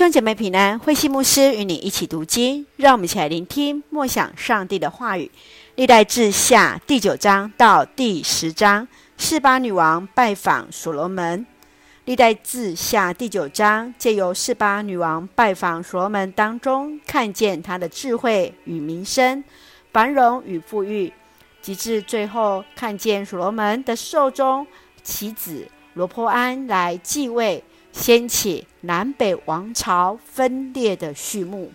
兄姐妹平安，慧西牧师与你一起读经，让我们一起来聆听默想上帝的话语。历代志下第九章到第十章，示巴女王拜访所罗门。历代志下第九章借由示巴女王拜访所罗门当中，看见他的智慧与名声、繁荣与富裕，及至最后看见所罗门的寿终，其子罗波安来继位。掀起南北王朝分裂的序幕，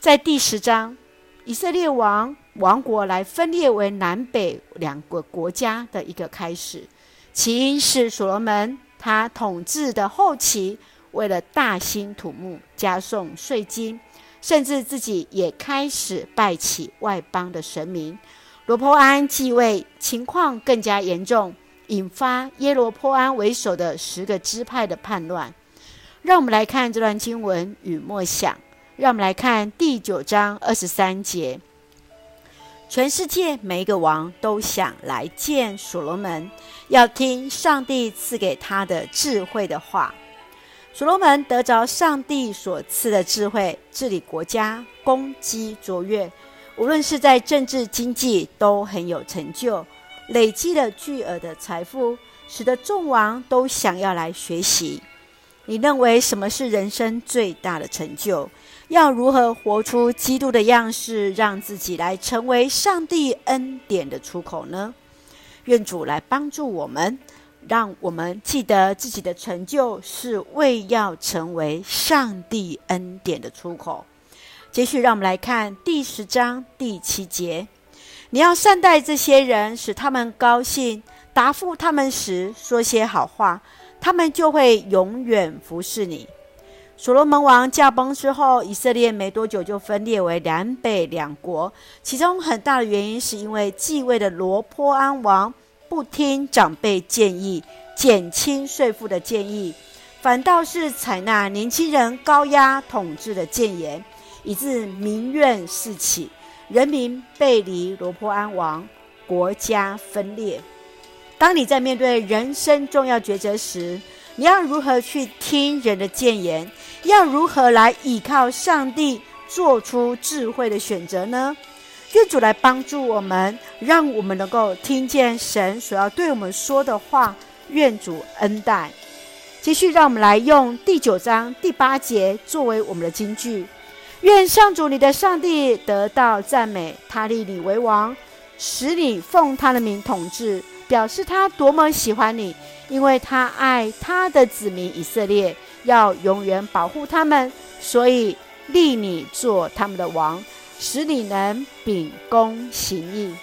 在第十章，以色列王王国来分裂为南北两个国家的一个开始。起因是所罗门他统治的后期，为了大兴土木，加重税金，甚至自己也开始拜起外邦的神明。罗波安继位，情况更加严重。引发耶罗波安为首的十个支派的叛乱。让我们来看这段经文与默想。让我们来看第九章二十三节。全世界每一个王都想来见所罗门，要听上帝赐给他的智慧的话。所罗门得着上帝所赐的智慧，治理国家，功绩卓越，无论是在政治经济都很有成就。累积了巨额的财富，使得众王都想要来学习。你认为什么是人生最大的成就？要如何活出基督的样式，让自己来成为上帝恩典的出口呢？愿主来帮助我们，让我们记得自己的成就是为要成为上帝恩典的出口。接续，让我们来看第十章第七节。你要善待这些人，使他们高兴；答复他们时，说些好话，他们就会永远服侍你。所罗门王驾崩之后，以色列没多久就分裂为南北两国。其中很大的原因是因为继位的罗波安王不听长辈建议，减轻税赋的建议，反倒是采纳年轻人高压统治的谏言，以致民怨四起。人民背离罗波安王，国家分裂。当你在面对人生重要抉择时，你要如何去听人的谏言？要如何来依靠上帝，做出智慧的选择呢？愿主来帮助我们，让我们能够听见神所要对我们说的话。愿主恩待。继续，让我们来用第九章第八节作为我们的金句。愿上主你的上帝得到赞美，他立你为王，使你奉他的名统治，表示他多么喜欢你，因为他爱他的子民以色列，要永远保护他们，所以立你做他们的王，使你能秉公行义。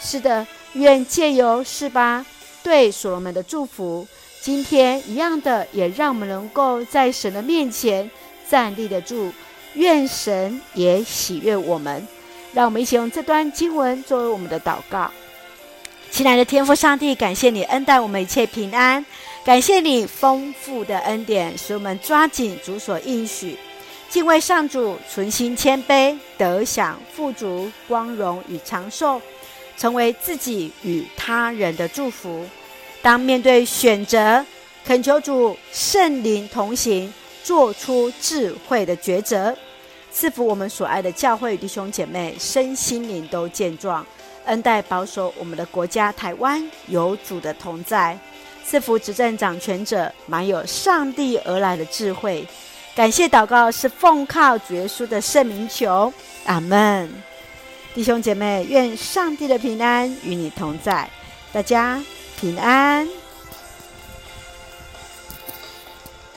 是的，愿借由是吧对所罗门的祝福，今天一样的，也让我们能够在神的面前站立得住。愿神也喜悦我们，让我们一起用这段经文作为我们的祷告。亲爱的天父上帝，感谢你恩待我们一切平安，感谢你丰富的恩典，使我们抓紧主所应许，敬畏上主，存心谦卑，得享富足、光荣与长寿，成为自己与他人的祝福。当面对选择，恳求主圣灵同行。做出智慧的抉择，赐福我们所爱的教会弟兄姐妹，身心灵都健壮，恩待保守我们的国家台湾有主的同在，赐福执政掌权者满有上帝而来的智慧。感谢祷告是奉靠主耶稣的圣名求，阿门。弟兄姐妹，愿上帝的平安与你同在，大家平安。